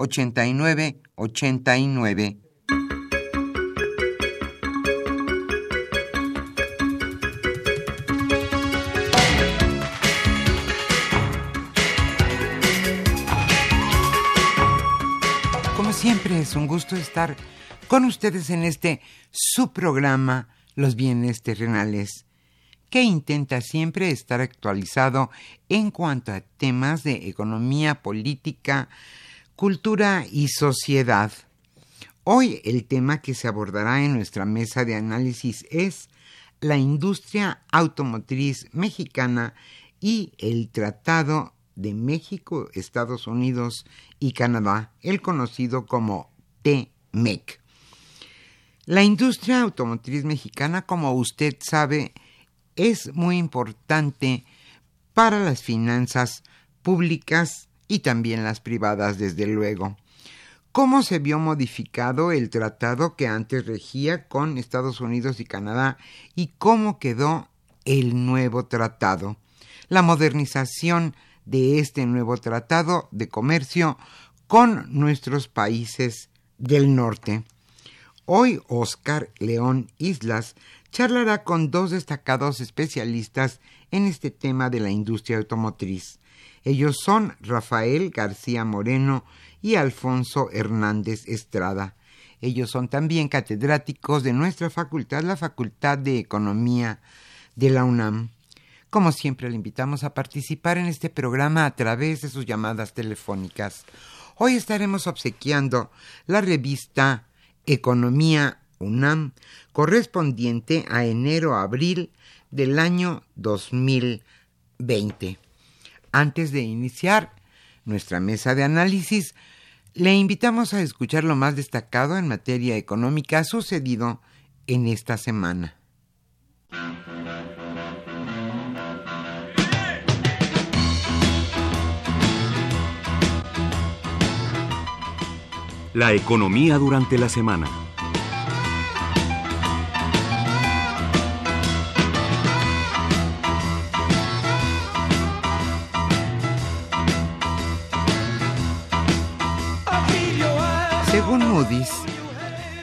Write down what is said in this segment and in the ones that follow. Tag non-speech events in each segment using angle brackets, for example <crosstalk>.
89 89. Como siempre es un gusto estar con ustedes en este su programa Los bienes terrenales, que intenta siempre estar actualizado en cuanto a temas de economía política, Cultura y sociedad. Hoy el tema que se abordará en nuestra mesa de análisis es la industria automotriz mexicana y el Tratado de México, Estados Unidos y Canadá, el conocido como TMEC. La industria automotriz mexicana, como usted sabe, es muy importante para las finanzas públicas y también las privadas, desde luego. ¿Cómo se vio modificado el tratado que antes regía con Estados Unidos y Canadá y cómo quedó el nuevo tratado? La modernización de este nuevo tratado de comercio con nuestros países del norte. Hoy Oscar León Islas charlará con dos destacados especialistas en este tema de la industria automotriz. Ellos son Rafael García Moreno y Alfonso Hernández Estrada. Ellos son también catedráticos de nuestra facultad, la Facultad de Economía de la UNAM. Como siempre, le invitamos a participar en este programa a través de sus llamadas telefónicas. Hoy estaremos obsequiando la revista Economía UNAM correspondiente a enero-abril del año 2020. Antes de iniciar nuestra mesa de análisis, le invitamos a escuchar lo más destacado en materia económica sucedido en esta semana. La economía durante la semana.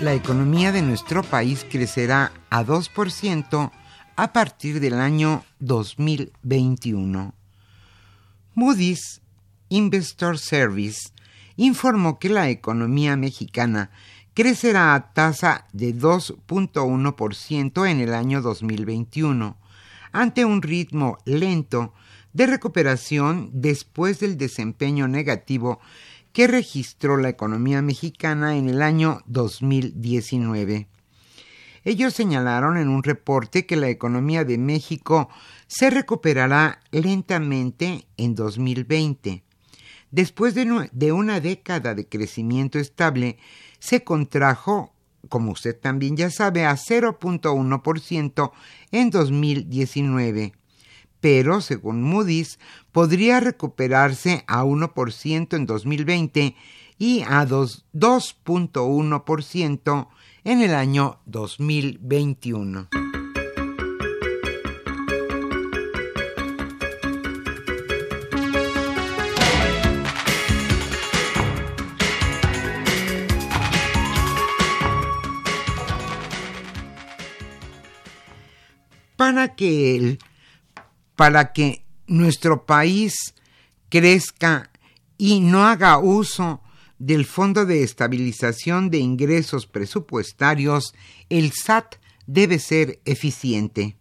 La economía de nuestro país crecerá a 2% a partir del año 2021. Moody's Investor Service informó que la economía mexicana crecerá a tasa de 2.1% en el año 2021, ante un ritmo lento de recuperación después del desempeño negativo que registró la economía mexicana en el año 2019. Ellos señalaron en un reporte que la economía de México se recuperará lentamente en 2020. Después de, de una década de crecimiento estable, se contrajo como usted también ya sabe, a 0.1% en 2019. Pero, según Moody's, podría recuperarse a 1% en 2020 y a 2.1% en el año 2021. para que para que nuestro país crezca y no haga uso del Fondo de Estabilización de Ingresos Presupuestarios, el SAT debe ser eficiente.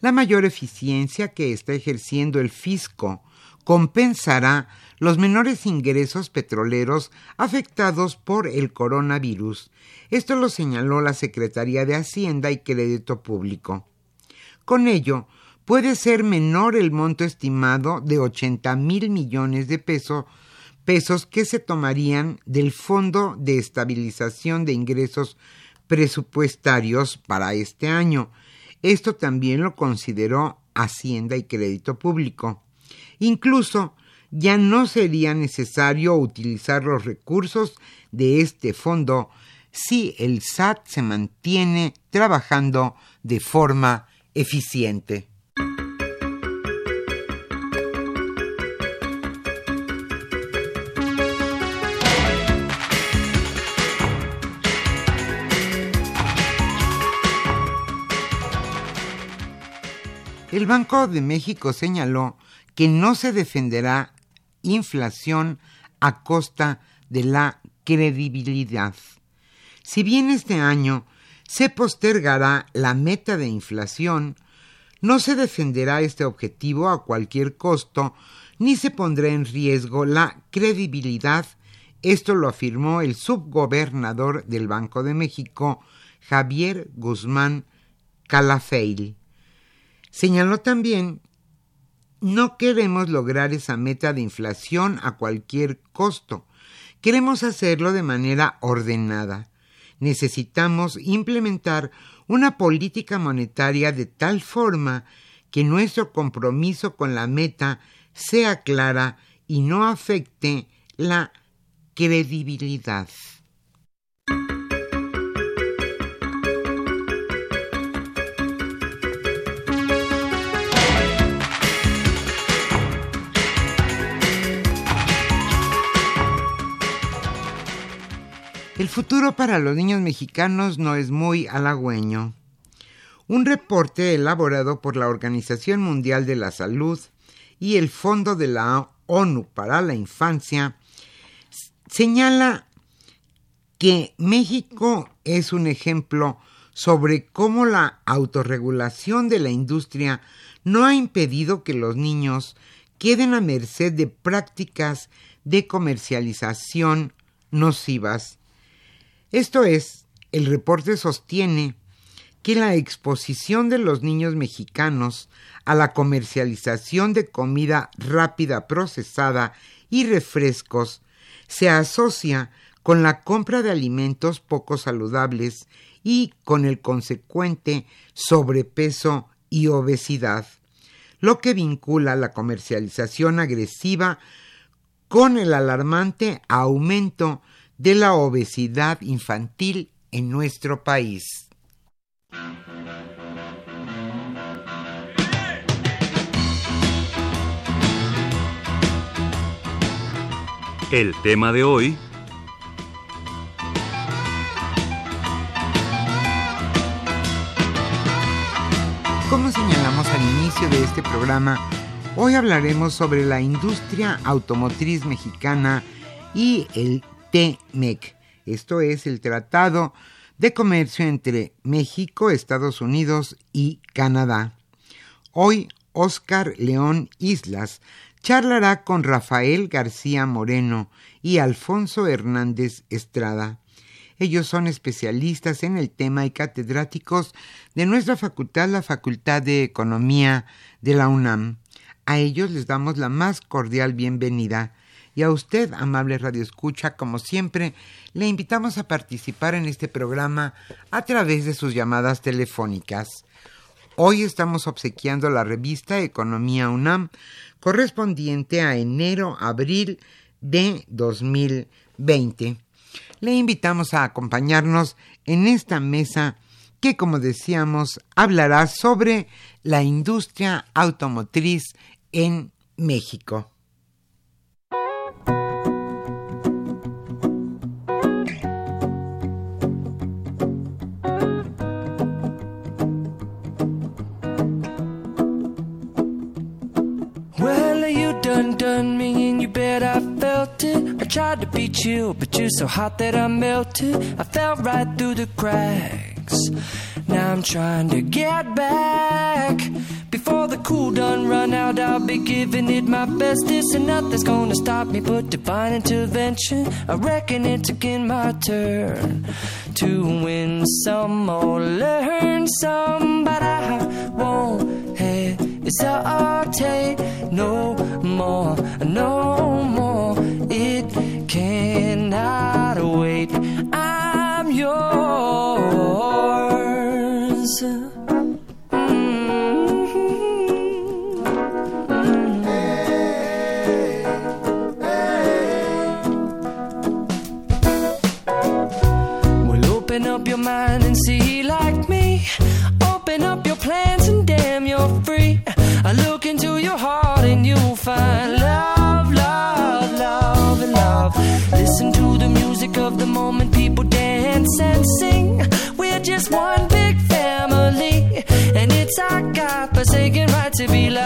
La mayor eficiencia que está ejerciendo el fisco compensará los menores ingresos petroleros afectados por el coronavirus. Esto lo señaló la Secretaría de Hacienda y Crédito Público. Con ello, puede ser menor el monto estimado de 80 mil millones de pesos, pesos que se tomarían del Fondo de Estabilización de Ingresos Presupuestarios para este año. Esto también lo consideró Hacienda y Crédito Público. Incluso ya no sería necesario utilizar los recursos de este fondo si el SAT se mantiene trabajando de forma eficiente. El Banco de México señaló que no se defenderá inflación a costa de la credibilidad. Si bien este año se postergará la meta de inflación, no se defenderá este objetivo a cualquier costo, ni se pondrá en riesgo la credibilidad. Esto lo afirmó el subgobernador del Banco de México, Javier Guzmán Calafeil. Señaló también no queremos lograr esa meta de inflación a cualquier costo. Queremos hacerlo de manera ordenada necesitamos implementar una política monetaria de tal forma que nuestro compromiso con la meta sea clara y no afecte la credibilidad. El futuro para los niños mexicanos no es muy halagüeño. Un reporte elaborado por la Organización Mundial de la Salud y el Fondo de la ONU para la Infancia señala que México es un ejemplo sobre cómo la autorregulación de la industria no ha impedido que los niños queden a merced de prácticas de comercialización nocivas esto es, el reporte sostiene que la exposición de los niños mexicanos a la comercialización de comida rápida procesada y refrescos se asocia con la compra de alimentos poco saludables y con el consecuente sobrepeso y obesidad, lo que vincula la comercialización agresiva con el alarmante aumento de la obesidad infantil en nuestro país. El tema de hoy Como señalamos al inicio de este programa, hoy hablaremos sobre la industria automotriz mexicana y el TMEC. Esto es el Tratado de Comercio entre México, Estados Unidos y Canadá. Hoy, Oscar León Islas charlará con Rafael García Moreno y Alfonso Hernández Estrada. Ellos son especialistas en el tema y catedráticos de nuestra facultad, la Facultad de Economía de la UNAM. A ellos les damos la más cordial bienvenida. Y a usted, amable Radio Escucha, como siempre, le invitamos a participar en este programa a través de sus llamadas telefónicas. Hoy estamos obsequiando la revista Economía UNAM correspondiente a enero-abril de 2020. Le invitamos a acompañarnos en esta mesa que, como decíamos, hablará sobre la industria automotriz en México. Tried to be chill, but you're so hot that I melted. I fell right through the cracks. Now I'm trying to get back. Before the cool done run out, I'll be giving it my best. This and nothing's gonna stop me but divine intervention. I reckon it's again my turn to win some or learn some, but I won't hesitate no more, no more. It cannot wait. I'm yours. To be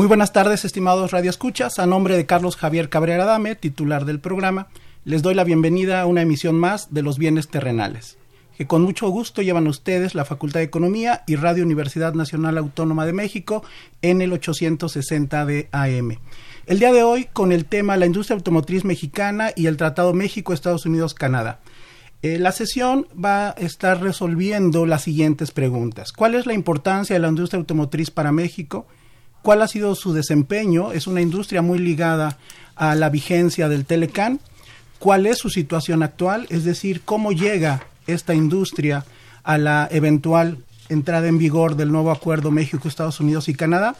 Muy buenas tardes, estimados radioescuchas. A nombre de Carlos Javier Cabrera Dame, titular del programa, les doy la bienvenida a una emisión más de Los Bienes Terrenales, que con mucho gusto llevan ustedes la Facultad de Economía y Radio Universidad Nacional Autónoma de México en el 860 de AM. El día de hoy con el tema La industria automotriz mexicana y el Tratado México-Estados Unidos-Canadá. Eh, la sesión va a estar resolviendo las siguientes preguntas. ¿Cuál es la importancia de la industria automotriz para México? ¿Cuál ha sido su desempeño? Es una industria muy ligada a la vigencia del Telecan. ¿Cuál es su situación actual? Es decir, ¿cómo llega esta industria a la eventual entrada en vigor del nuevo acuerdo México, Estados Unidos y Canadá?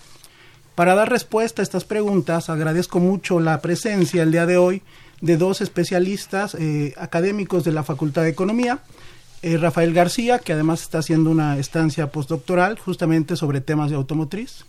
Para dar respuesta a estas preguntas, agradezco mucho la presencia el día de hoy de dos especialistas eh, académicos de la Facultad de Economía. Eh, Rafael García, que además está haciendo una estancia postdoctoral justamente sobre temas de automotriz.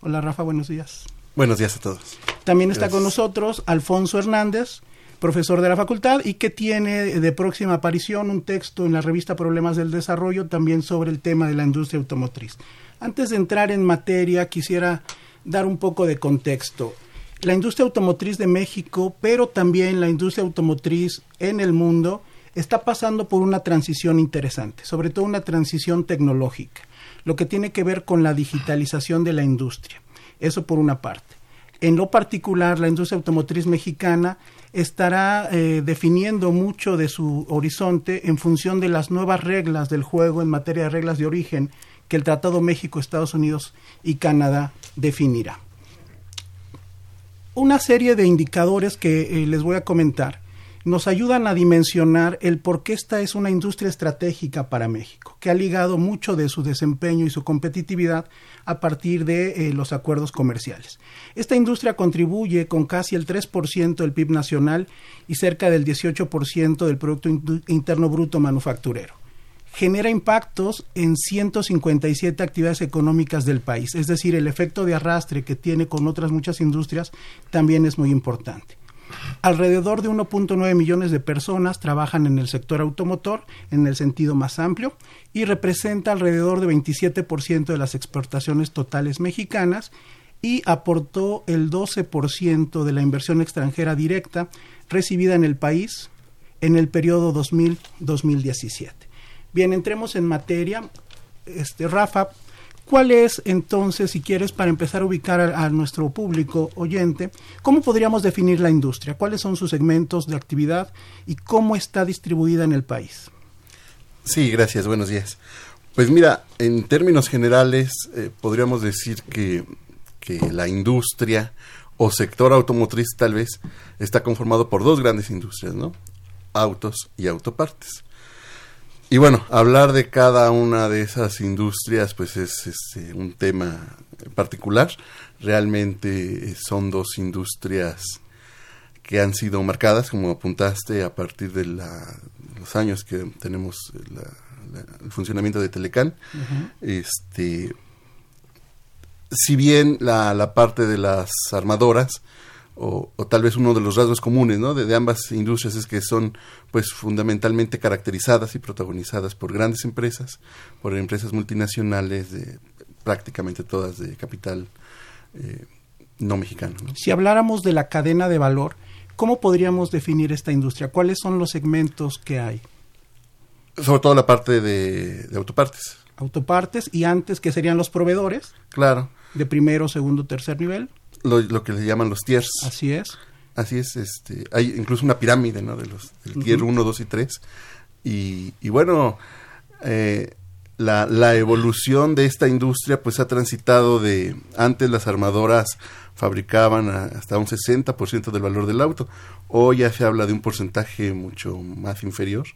Hola Rafa, buenos días. Buenos días a todos. También está Gracias. con nosotros Alfonso Hernández, profesor de la facultad y que tiene de próxima aparición un texto en la revista Problemas del Desarrollo también sobre el tema de la industria automotriz. Antes de entrar en materia, quisiera dar un poco de contexto. La industria automotriz de México, pero también la industria automotriz en el mundo, está pasando por una transición interesante, sobre todo una transición tecnológica, lo que tiene que ver con la digitalización de la industria. Eso por una parte. En lo particular, la industria automotriz mexicana estará eh, definiendo mucho de su horizonte en función de las nuevas reglas del juego en materia de reglas de origen que el Tratado México, Estados Unidos y Canadá definirá. Una serie de indicadores que eh, les voy a comentar nos ayudan a dimensionar el por qué esta es una industria estratégica para México, que ha ligado mucho de su desempeño y su competitividad a partir de eh, los acuerdos comerciales. Esta industria contribuye con casi el 3% del PIB nacional y cerca del 18% del Producto Interno Bruto Manufacturero. Genera impactos en 157 actividades económicas del país, es decir, el efecto de arrastre que tiene con otras muchas industrias también es muy importante. Alrededor de 1.9 millones de personas trabajan en el sector automotor en el sentido más amplio y representa alrededor de 27% de las exportaciones totales mexicanas y aportó el 12% de la inversión extranjera directa recibida en el país en el periodo 2000-2017. Bien, entremos en materia. Este, Rafa, ¿Cuál es entonces, si quieres, para empezar a ubicar a, nuestro público oyente, cómo podríamos definir la industria? ¿Cuáles son sus segmentos de actividad y cómo está distribuida en el país? Sí, gracias, buenos días. Pues mira, en términos generales eh, podríamos decir que, que la industria o sector automotriz tal vez está conformado por dos grandes industrias, ¿no? Autos y autopartes. Y bueno, hablar de cada una de esas industrias, pues es este, un tema particular. Realmente son dos industrias que han sido marcadas, como apuntaste, a partir de los años que tenemos el funcionamiento de Telecán. Este, si bien la, la parte de las armadoras, o, tal vez uno de los rasgos comunes ¿no? de, ambas industrias es que son pues fundamentalmente caracterizadas y protagonizadas por grandes empresas, por empresas multinacionales, de, prácticamente todas de capital eh, no mexicano. Si habláramos de la cadena de valor, ¿cómo podríamos definir esta industria? ¿Cuáles son los segmentos que hay? Sobre todo la parte de, de autopartes. Autopartes y antes que serían los proveedores. Claro. De primero, segundo, tercer nivel lo, que le llaman los tiers. Así es. Así es, este, hay incluso una pirámide, ¿no? De los, del tier 1, 2 y 3. Y, y bueno, eh, la, la, evolución de esta industria pues ha transitado de, antes las armadoras fabricaban hasta un 60% del valor del auto, hoy ya se habla de un porcentaje mucho más inferior.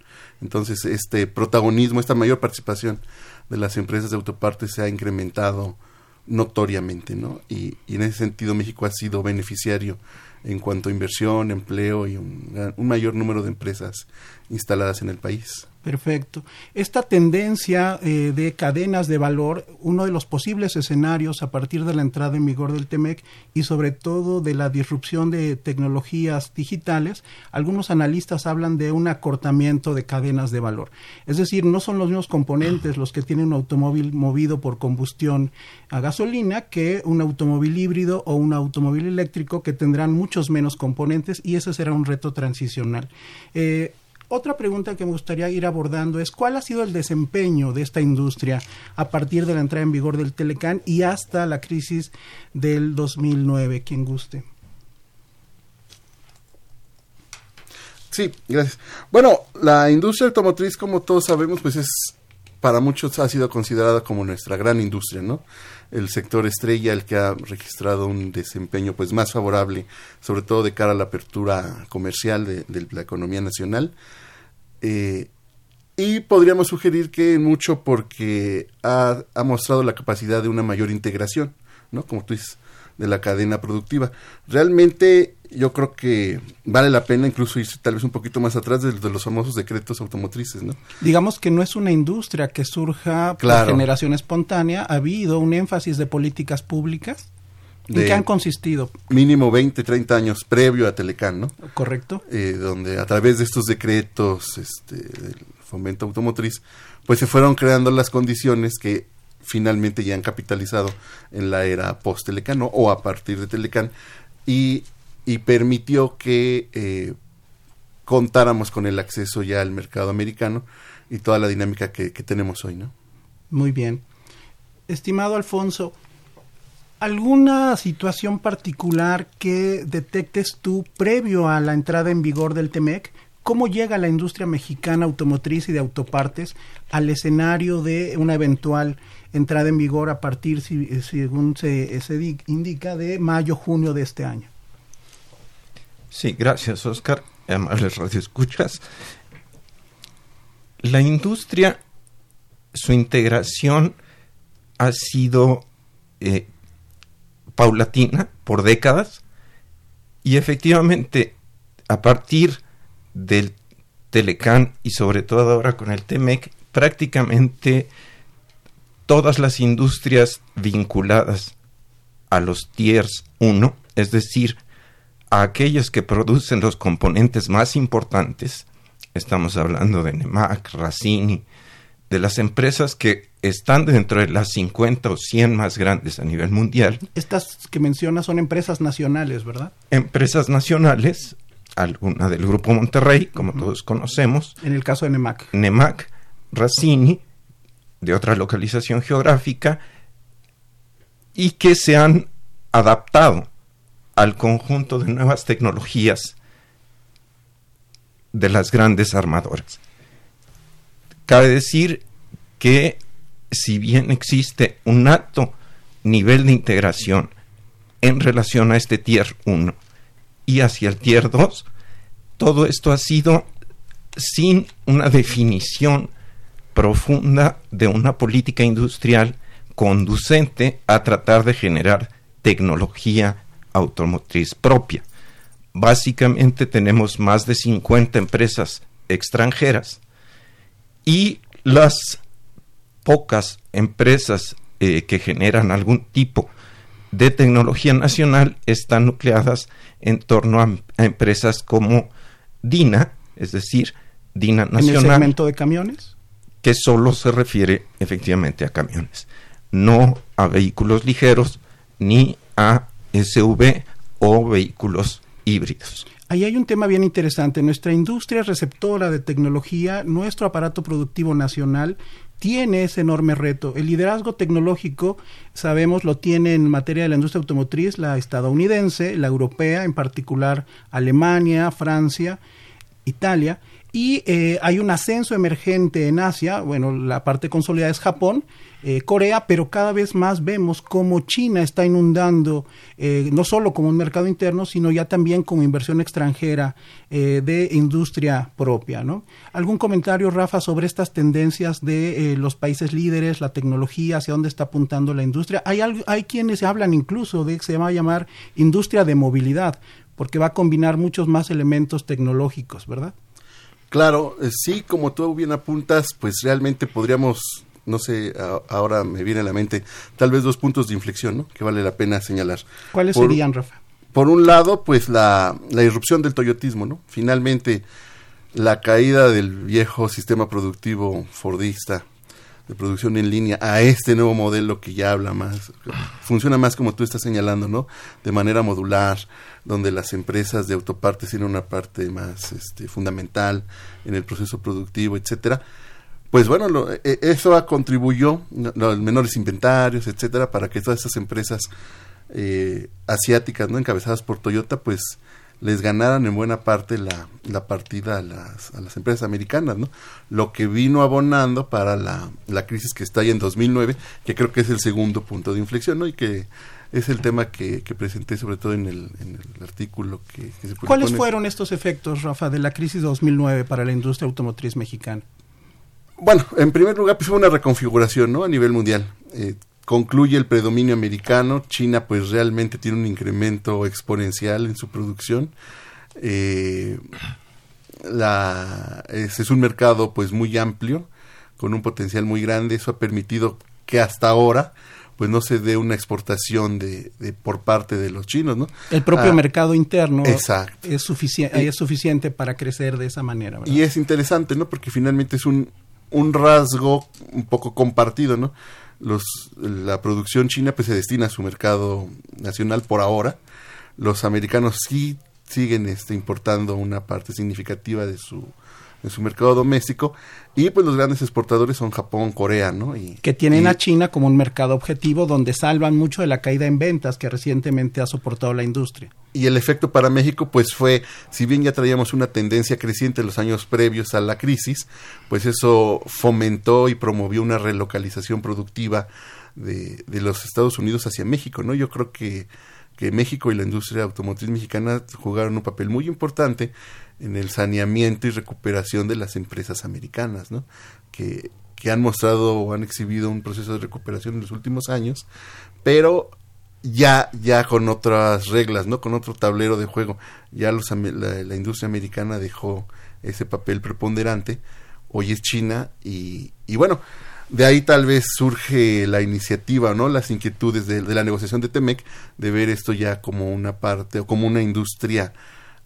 Entonces, este protagonismo, esta mayor participación de las empresas de autopartes se ha incrementado notoriamente, ¿no? Y, en ese sentido México ha sido beneficiario en cuanto a inversión, empleo y un, un mayor número de empresas instaladas en el país. Perfecto. Esta tendencia eh, de cadenas de valor, uno de los posibles escenarios a partir de la entrada en vigor del TEMEC y sobre todo de la disrupción de tecnologías digitales, algunos analistas hablan de un acortamiento de cadenas de valor. Es decir, no son los mismos componentes los que tienen un automóvil movido por combustión a gasolina que un automóvil híbrido o un automóvil eléctrico que tendrán muchos menos componentes y ese será un reto transicional. Eh, otra pregunta que me gustaría ir abordando es cuál ha sido el desempeño de esta industria a partir de la entrada en vigor del Telecán y hasta la crisis del 2009, quien guste. Sí, gracias. Bueno, la industria automotriz, como todos sabemos, pues es para muchos ha sido considerada como nuestra gran industria, ¿no? El sector estrella, el que ha registrado un desempeño pues más favorable, sobre todo de cara a la apertura comercial de, la economía nacional. Eh, y podríamos sugerir que mucho porque ha, ha, mostrado la capacidad de una mayor integración, ¿no? Como tú dices, de la cadena productiva. Realmente yo creo que vale la pena incluso irse tal vez un poquito más atrás de, los famosos decretos automotrices, ¿no? Digamos que no es una industria que surja por generación espontánea, ha habido un énfasis de políticas públicas. ¿En qué han consistido? Mínimo 20, 30 años previo a Telecán, ¿no? Correcto. Eh, donde a través de estos decretos este, del fomento automotriz, pues se fueron creando las condiciones que finalmente ya han capitalizado en la era post-Telecán o a partir de Telecán y, y permitió que eh, contáramos con el acceso ya al mercado americano y toda la dinámica que, que tenemos hoy, ¿no? Muy bien. Estimado Alfonso, ¿alguna situación particular que detectes tú previo a la entrada en vigor del TEMEC? ¿Cómo llega la industria mexicana automotriz y de autopartes al escenario de una eventual entrada en vigor a partir, según se, se indica, de mayo-junio de este año? Sí, gracias, Oscar. amables radioescuchas, la industria, su integración ha sido eh, paulatina por décadas y efectivamente a partir del Telecan y sobre todo ahora con el TEMEC, prácticamente todas las industrias vinculadas a los tiers 1, es decir, a aquellas que producen los componentes más importantes, estamos hablando de Nemac, Racini, de las empresas que están dentro de las 50 o 100 más grandes a nivel mundial. Estas que mencionas son empresas nacionales, ¿verdad? Empresas nacionales, alguna del Grupo Monterrey, como todos conocemos. En el caso de NEMAC. NEMAC, Racini, de otra localización geográfica, y que se han adaptado al conjunto de nuevas tecnologías de las grandes armadoras. Cabe decir que si bien existe un alto nivel de integración en relación a este tier 1 y hacia el tier 2, todo esto ha sido sin una definición profunda de una política industrial conducente a tratar de generar tecnología automotriz propia. Básicamente tenemos más de 50 empresas extranjeras y las pocas empresas eh, que generan algún tipo de tecnología nacional están nucleadas en torno a, empresas como DINA, es decir, DINA Nacional. ¿En el segmento de camiones? Que solo se refiere efectivamente a camiones, no a vehículos ligeros ni a SUV o vehículos híbridos. Ahí hay un tema bien interesante. Nuestra industria receptora de tecnología, nuestro aparato productivo nacional, tiene ese enorme reto. El liderazgo tecnológico, sabemos, lo tiene en materia de la industria automotriz la estadounidense, la europea, en particular Alemania, Francia, Italia, y eh, hay un ascenso emergente en Asia, bueno, la parte consolidada es Japón, eh, Corea, pero cada vez más vemos cómo China está inundando, eh, no solo como un mercado interno, sino ya también como inversión extranjera de industria propia. ¿no? ¿Algún comentario, Rafa, sobre estas tendencias de los países líderes, la tecnología, hacia dónde está apuntando la industria? Hay, hay quienes hablan incluso de que se va a llamar industria de movilidad, porque va a combinar muchos más elementos tecnológicos, ¿verdad? Claro, eh, sí, como tú bien apuntas, pues realmente podríamos, no sé, ahora me viene a la mente, tal vez dos puntos de inflexión, ¿no? Que vale la pena señalar. ¿Cuáles serían, Rafa? Por un lado, pues la, la irrupción del toyotismo, ¿no? Finalmente, la caída del viejo sistema productivo fordista de producción en línea a este nuevo modelo que ya habla más, funciona más como tú estás señalando, ¿no? De manera modular, donde las empresas de autopartes tienen una parte más este, fundamental en el proceso productivo, etcétera. Pues bueno, lo, e, eso contribuyó, los menores inventarios, etcétera, para que todas estas empresas eh, asiáticas, no encabezadas por Toyota, pues les ganaran en buena parte la, la partida a las, a las, empresas americanas, ¿no? Lo que vino abonando para la, la crisis que está ahí en 2009, que creo que es el segundo punto de inflexión, ¿no? Y que es el tema que, que presenté sobre todo en el, en el artículo que, se ¿Cuáles fueron estos efectos, Rafa, de la crisis 2009 para la industria automotriz mexicana? Bueno, en primer lugar, pues fue una reconfiguración, ¿no? A nivel mundial. Eh, concluye el predominio americano. China, pues realmente tiene un incremento exponencial en su producción. Eh, la, es, es un mercado, pues, muy amplio, con un potencial muy grande. Eso ha permitido que hasta ahora pues no se dé una exportación de, de por parte de los chinos, ¿no? El propio ah, mercado interno es suficiente es suficiente para crecer de esa manera, Y es interesante, ¿no? Porque finalmente es un un rasgo un poco compartido, ¿no? Los la producción china pues se destina a su mercado nacional por ahora. Los americanos sí siguen este importando una parte significativa de su en su mercado doméstico y pues los grandes exportadores son Japón, Corea, ¿no? Y, que tienen a China como un mercado objetivo donde salvan mucho de la caída en ventas que recientemente ha soportado la industria. Y el efecto para México pues fue, si bien ya traíamos una tendencia creciente en los años previos a la crisis, pues eso fomentó y promovió una relocalización productiva de, de los Estados Unidos hacia México, ¿no? Yo creo que que México y la industria automotriz mexicana jugaron un papel muy importante en el saneamiento y recuperación de las empresas americanas, ¿no? que, que han mostrado o han exhibido un proceso de recuperación en los últimos años, pero ya ya con otras reglas, ¿no? Con otro tablero de juego. Ya los, la, industria americana dejó ese papel preponderante. Hoy es China y, y bueno, de ahí tal vez surge la iniciativa, ¿no? Las inquietudes de, de, la negociación de Temec de ver esto ya como una parte o como una industria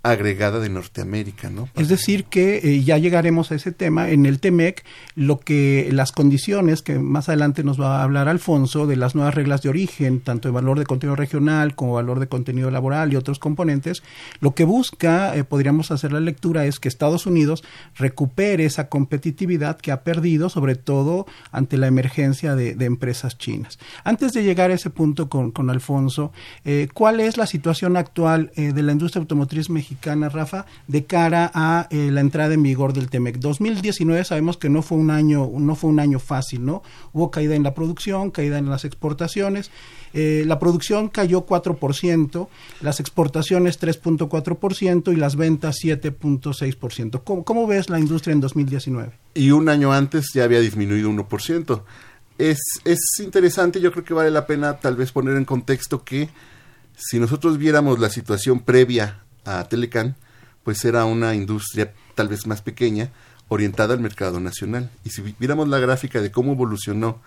agregada de Norteamérica, ¿no? Es decir que eh, ya llegaremos a ese tema en el TEMEC, lo que las condiciones que más adelante nos va a hablar Alfonso de las nuevas reglas de origen, tanto de valor de contenido regional como valor de contenido laboral y otros componentes, lo que busca, eh, podríamos hacer la lectura es que Estados Unidos recupere esa competitividad que ha perdido, sobre todo ante la emergencia de, empresas chinas. Antes de llegar a ese punto con, con Alfonso, eh, ¿cuál es la situación actual de la industria automotriz mexicana? Rafa, de cara a eh, la entrada en vigor del TEMEC. 2019 sabemos que no fue un año, no fue un año fácil, ¿no? Hubo caída en la producción, caída en las exportaciones. Eh, la producción cayó 4%, las exportaciones 3.4% y las ventas 7.6%. ¿Cómo, ¿Cómo ves la industria en 2019? Y un año antes ya había disminuido 1%. Es, es interesante, yo creo que vale la pena tal vez poner en contexto que si nosotros viéramos la situación previa a Telecan, pues era una industria tal vez más pequeña, orientada al mercado nacional. Y si viéramos la gráfica de cómo evolucionó,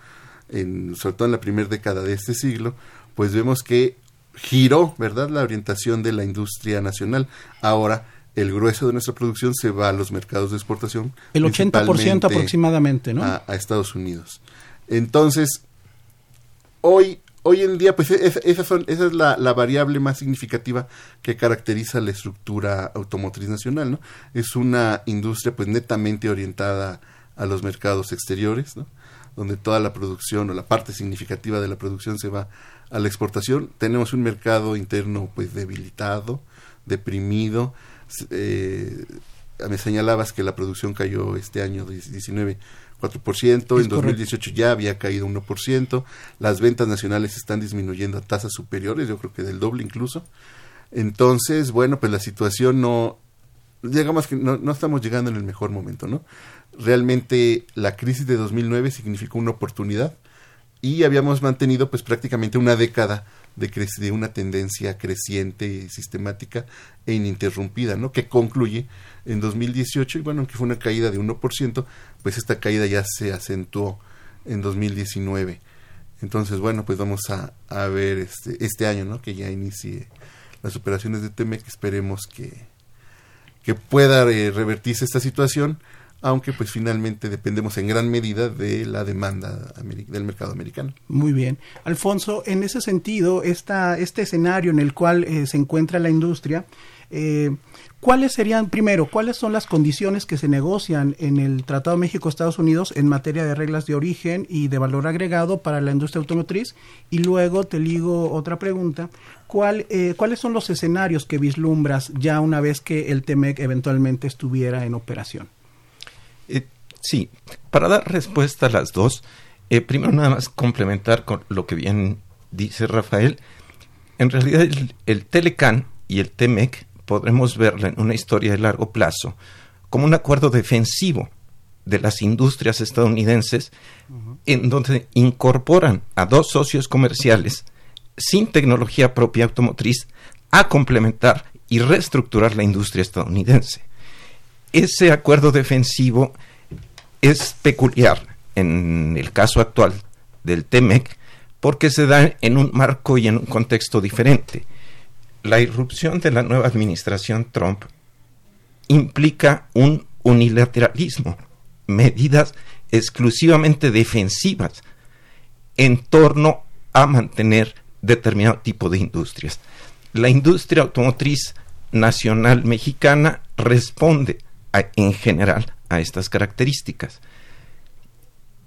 en, sobre todo en la primera década de este siglo, pues vemos que giró, ¿verdad?, la orientación de la industria nacional. Ahora, el grueso de nuestra producción se va a los mercados de exportación. El 80% aproximadamente, ¿no? A, a Estados Unidos. Entonces, hoy hoy en día, pues es, son, esa es la, la, variable más significativa que caracteriza la estructura automotriz nacional, ¿no? Es una industria pues netamente orientada a los mercados exteriores, ¿no? Donde toda la producción o la parte significativa de la producción se va a la exportación. Tenemos un mercado interno pues debilitado, deprimido. Eh, me señalabas que la producción cayó este año 19 4%, en 2018 ya había caído 1%, las ventas nacionales están disminuyendo a tasas superiores, yo creo que del doble incluso. Entonces, bueno, pues la situación no, digamos que no, no estamos llegando en el mejor momento, ¿no? Realmente la crisis de 2009 significó una oportunidad y habíamos mantenido pues prácticamente una década de, de una tendencia creciente, sistemática e ininterrumpida, ¿no? Que concluye en 2018 y bueno, aunque fue una caída de 1%, pues esta caída ya se acentuó en 2019. Entonces, bueno, pues vamos a, a ver este, este año, ¿no? Que ya inicie las operaciones de TEMEC, esperemos que, que pueda eh, revertirse esta situación aunque pues finalmente dependemos en gran medida de la demanda del mercado americano. Muy bien. Alfonso, en ese sentido, esta, este escenario en el cual eh, se encuentra la industria, eh, ¿cuáles serían, primero, cuáles son las condiciones que se negocian en el Tratado México-Estados Unidos en materia de reglas de origen y de valor agregado para la industria automotriz? Y luego te ligo otra pregunta. ¿Cuál, eh, ¿Cuáles son los escenarios que vislumbras ya una vez que el TEMEC eventualmente estuviera en operación? Eh, sí, para dar respuesta a las dos, eh, primero nada más complementar con lo que bien dice Rafael. En realidad el, el Telecan y el TEMEC podremos verlo en una historia de largo plazo como un acuerdo defensivo de las industrias estadounidenses en donde incorporan a dos socios comerciales sin tecnología propia automotriz a complementar y reestructurar la industria estadounidense ese acuerdo defensivo es peculiar en el caso actual del TEMEC porque se da en un marco y en un contexto diferente. La irrupción de la nueva administración Trump implica un unilateralismo, medidas exclusivamente defensivas en torno a mantener determinado tipo de industrias. La industria automotriz nacional mexicana responde en general a estas características.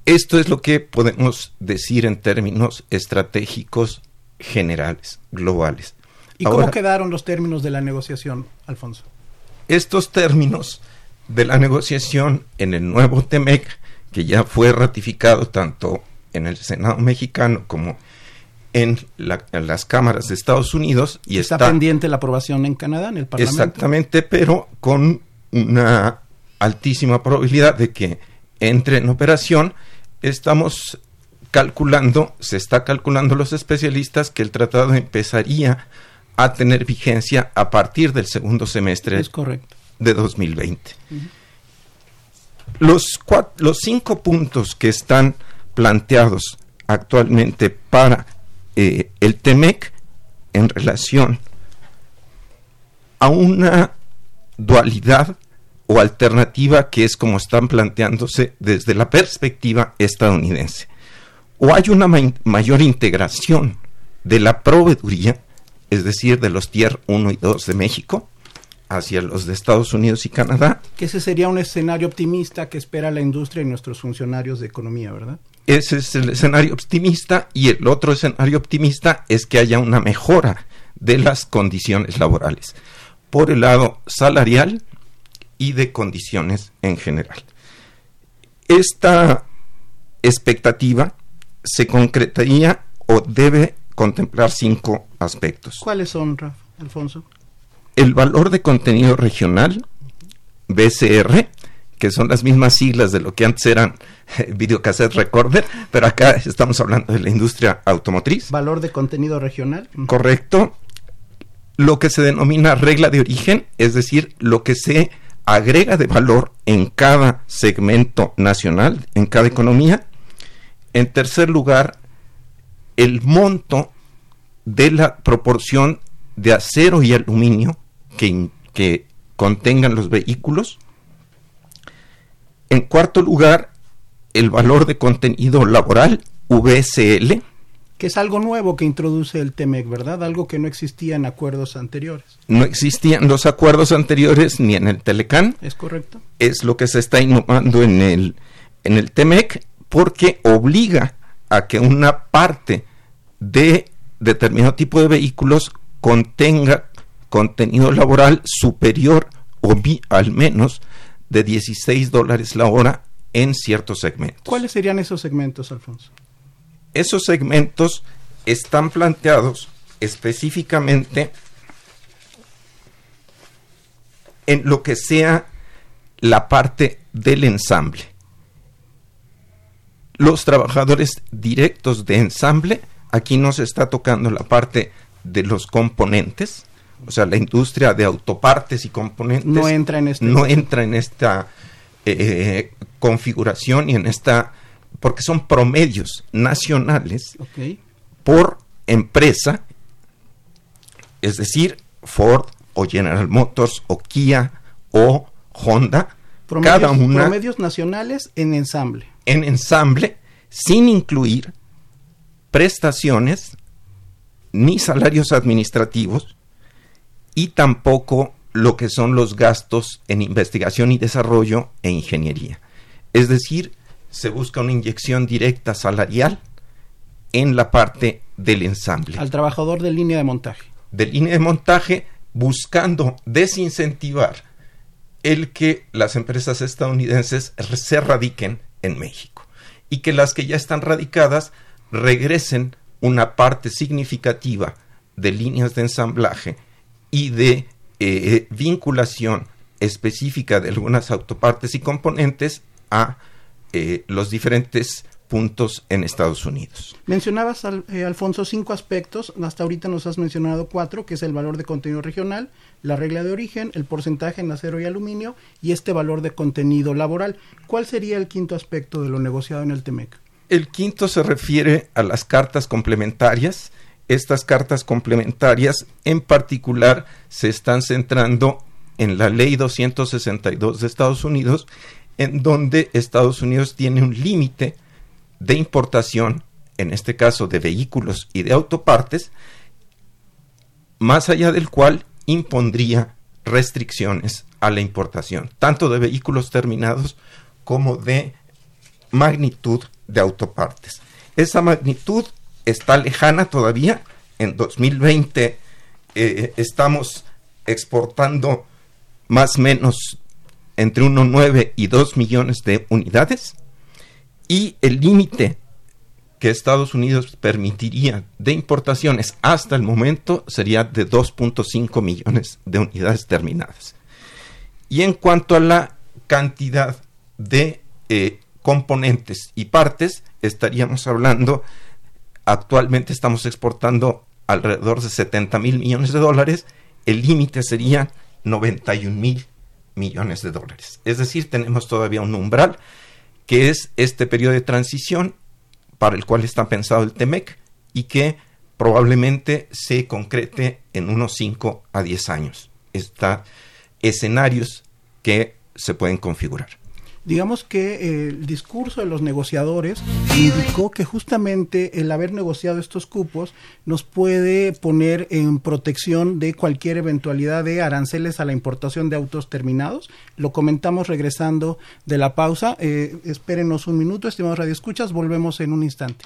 Esto es lo que podemos decir en términos estratégicos generales, globales. ¿Y Ahora, cómo quedaron los términos de la negociación, Alfonso? Estos términos de la negociación en el nuevo TEMEC, que ya fue ratificado tanto en el Senado mexicano como en, las cámaras de Estados Unidos y está, pendiente la aprobación en Canadá, en el Parlamento. Exactamente, pero con una altísima probabilidad de que entre en operación. Estamos calculando, se está calculando los especialistas que el tratado empezaría a tener vigencia a partir del segundo semestre de 2020. los, los cinco puntos que están planteados actualmente para eh, el TEMEC en relación a una dualidad o alternativa que es como están planteándose desde la perspectiva estadounidense. O hay una mayor integración de la proveeduría, es decir, de los tier 1 y 2 de México, hacia los de Estados Unidos y Canadá. Que ese sería un escenario optimista que espera la industria y nuestros funcionarios de economía, ¿verdad? Ese es el escenario optimista y el otro escenario optimista es que haya una mejora de las condiciones laborales. Por el lado salarial y de condiciones en general. Esta expectativa se concretaría o debe contemplar cinco aspectos. ¿Cuáles son, Alfonso? El valor de contenido regional, BCR, que son las mismas siglas de lo que antes eran eh, <laughs> videocassette recorder, pero acá estamos hablando de la industria automotriz. Valor de contenido regional. Correcto. Lo que se denomina regla de origen, es decir, lo que se agrega de valor en cada segmento nacional, en cada economía. En tercer lugar, el monto de la proporción de acero y aluminio que, que contengan los vehículos. En cuarto lugar, el valor de contenido laboral, VSL. Que es algo nuevo que introduce el TEMEC, ¿verdad? Algo que no existía en acuerdos anteriores. No existían los acuerdos anteriores ni en el Telecan. Es correcto. Es lo que se está innovando en el, en el TEMEC porque obliga a que una parte de determinado tipo de vehículos contenga contenido laboral superior o al menos de 16 dólares la hora en ciertos segmentos. ¿Cuáles serían esos segmentos, Alfonso? Esos segmentos están planteados específicamente en lo que sea la parte del ensamble. Los trabajadores directos de ensamble, aquí no se está tocando la parte de los componentes, o sea, la industria de autopartes y componentes no entra en, este no entra en esta eh, configuración y en esta, porque son promedios nacionales por empresa, es decir, Ford o General Motors o Kia o Honda, promedios, cada una promedios nacionales en ensamble. En ensamble, sin incluir prestaciones ni salarios administrativos y tampoco lo que son los gastos en investigación y desarrollo e ingeniería. Es decir, se busca una inyección directa salarial en la parte del ensamble. Al trabajador de línea de montaje. De línea de montaje, buscando desincentivar el que las empresas estadounidenses se radiquen en México y que las que ya están radicadas regresen una parte significativa de líneas de ensamblaje y de eh, vinculación específica de algunas autopartes y componentes a eh, los diferentes puntos en Estados Unidos. Mencionabas, eh, Alfonso, cinco aspectos. Hasta ahorita nos has mencionado cuatro, que es el valor de contenido regional, la regla de origen, el porcentaje en acero y aluminio y este valor de contenido laboral. ¿Cuál sería el quinto aspecto de lo negociado en el TEMEC? El quinto se refiere a las cartas complementarias estas cartas complementarias en particular se están centrando en la ley 262 de Estados Unidos, en donde Estados Unidos tiene un límite de importación, en este caso de vehículos y de autopartes, más allá del cual impondría restricciones a la importación, tanto de vehículos terminados como de magnitud de autopartes. Esa magnitud está lejana todavía. En 2020 eh, estamos exportando más o menos entre 1,9 y 2 millones de unidades. Y el límite que Estados Unidos permitiría de importaciones hasta el momento sería de 2.5 millones de unidades terminadas. Y en cuanto a la cantidad de eh, componentes y partes, estaríamos hablando, actualmente estamos exportando alrededor de 70 mil millones de dólares, el límite sería 91 mil millones de dólares. Es decir, tenemos todavía un umbral que es este periodo de transición para el cual está pensado el TEMEC y que probablemente se concrete en unos 5 a 10 años. Está escenarios que se pueden configurar digamos que eh, el discurso de los negociadores indicó que justamente el haber negociado estos cupos nos puede poner en protección de cualquier eventualidad de aranceles a la importación de autos terminados. Lo comentamos regresando de la pausa. Eh, espérenos un minuto, estimados radioescuchas, volvemos en un instante.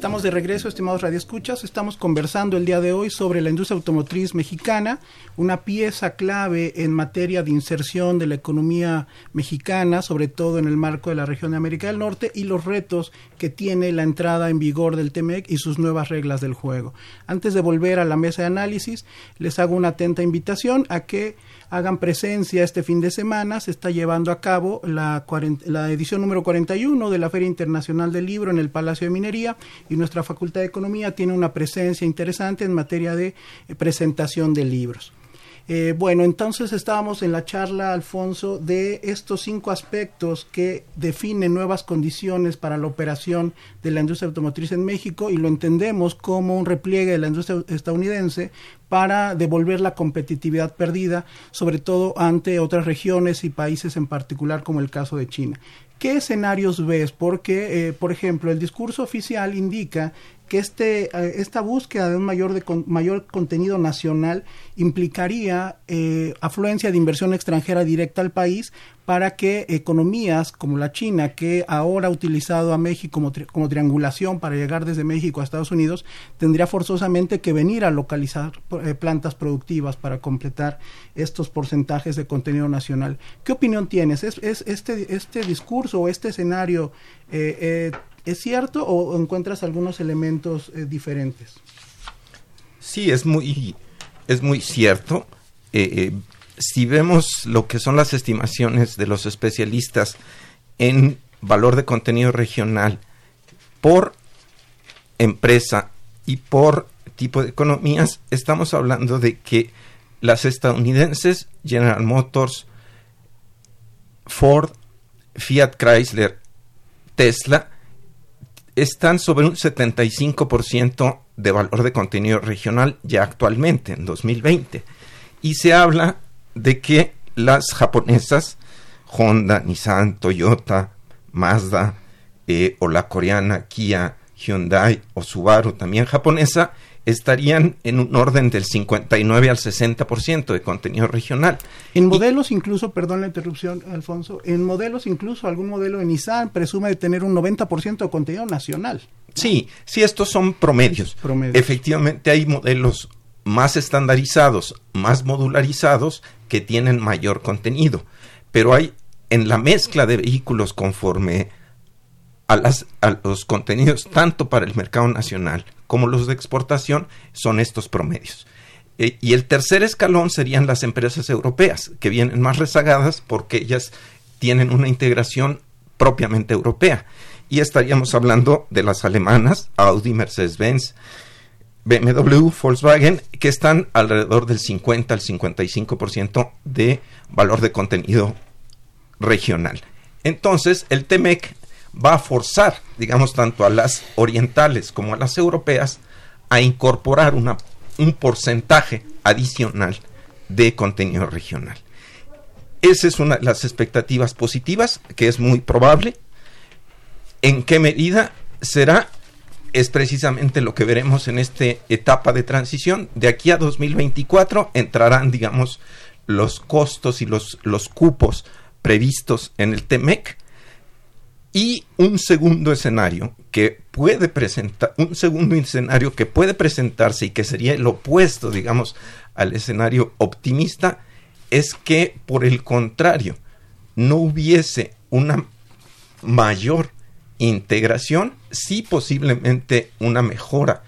Estamos de regreso, estimados radioescuchas. Estamos conversando el día de hoy sobre la industria automotriz mexicana, una pieza clave en materia de inserción de la economía mexicana, sobre todo en el marco de la región de América del Norte, y los retos que tiene la entrada en vigor del TEMEC y sus nuevas reglas del juego. Antes de volver a la mesa de análisis, les hago una atenta invitación a que hagan presencia este fin de semana. Se está llevando a cabo la, la edición número 41 de la Feria Internacional del Libro en el Palacio de Minería y nuestra Facultad de Economía tiene una presencia interesante en materia de eh, presentación de libros. Eh, bueno, entonces estábamos en la charla, Alfonso, de estos cinco aspectos que definen nuevas condiciones para la operación de la industria automotriz en México y lo entendemos como un repliegue de la industria estadounidense para devolver la competitividad perdida, sobre todo ante otras regiones y países en particular como el caso de China. ¿Qué escenarios ves? Porque, eh, por ejemplo, el discurso oficial indica que este, eh, esta búsqueda de un mayor, de mayor contenido nacional implicaría eh, afluencia de inversión extranjera directa al país para que economías como la China, que ahora ha utilizado a México como, como triangulación para llegar desde México a Estados Unidos, tendría forzosamente que venir a localizar eh, plantas productivas para completar estos porcentajes de contenido nacional. ¿Qué opinión tienes? ¿Es, es este, este discurso o este escenario ¿Es cierto o encuentras algunos elementos eh, diferentes? Sí, es muy, es muy cierto. Eh, eh, si vemos lo que son las estimaciones de los especialistas en valor de contenido regional por empresa y por tipo de economías, estamos hablando de que las estadounidenses, General Motors, Ford, Fiat Chrysler, Tesla, están sobre un 75% de valor de contenido regional ya actualmente, en 2020. Y se habla de que las japonesas, Honda, Nissan, Toyota, Mazda, eh, o la coreana Kia, Hyundai o Subaru, también japonesa, estarían en un orden del 59 al 60% de contenido regional. En modelos incluso, perdón la interrupción, Alfonso, en modelos incluso algún modelo de Nissan presume de tener un 90% de contenido nacional. Sí, sí, estos son promedios. Efectivamente hay modelos más estandarizados, más modularizados, que tienen mayor contenido, pero hay en la mezcla de vehículos conforme a, los contenidos tanto para el mercado nacional como los de exportación son estos promedios. Eh, y el tercer escalón serían las empresas europeas, que vienen más rezagadas porque ellas tienen una integración propiamente europea. Y estaríamos hablando de las alemanas, Audi, Mercedes-Benz, BMW, Volkswagen, que están alrededor del 50 al 55% de valor de contenido regional. Entonces, el TEMEC va a forzar, digamos, tanto a las orientales como a las europeas a incorporar una, un porcentaje adicional de contenido regional. Esa es una de las expectativas positivas, que es muy probable. ¿En qué medida será? Es precisamente lo que veremos en esta etapa de transición. De aquí a 2024 entrarán, digamos, los costos y los, los cupos previstos en el TEMEC y un segundo escenario que puede presentar, un segundo escenario que puede presentarse y que sería el opuesto, digamos, al escenario optimista, es que por el contrario, no hubiese una mayor integración, sí posiblemente una mejora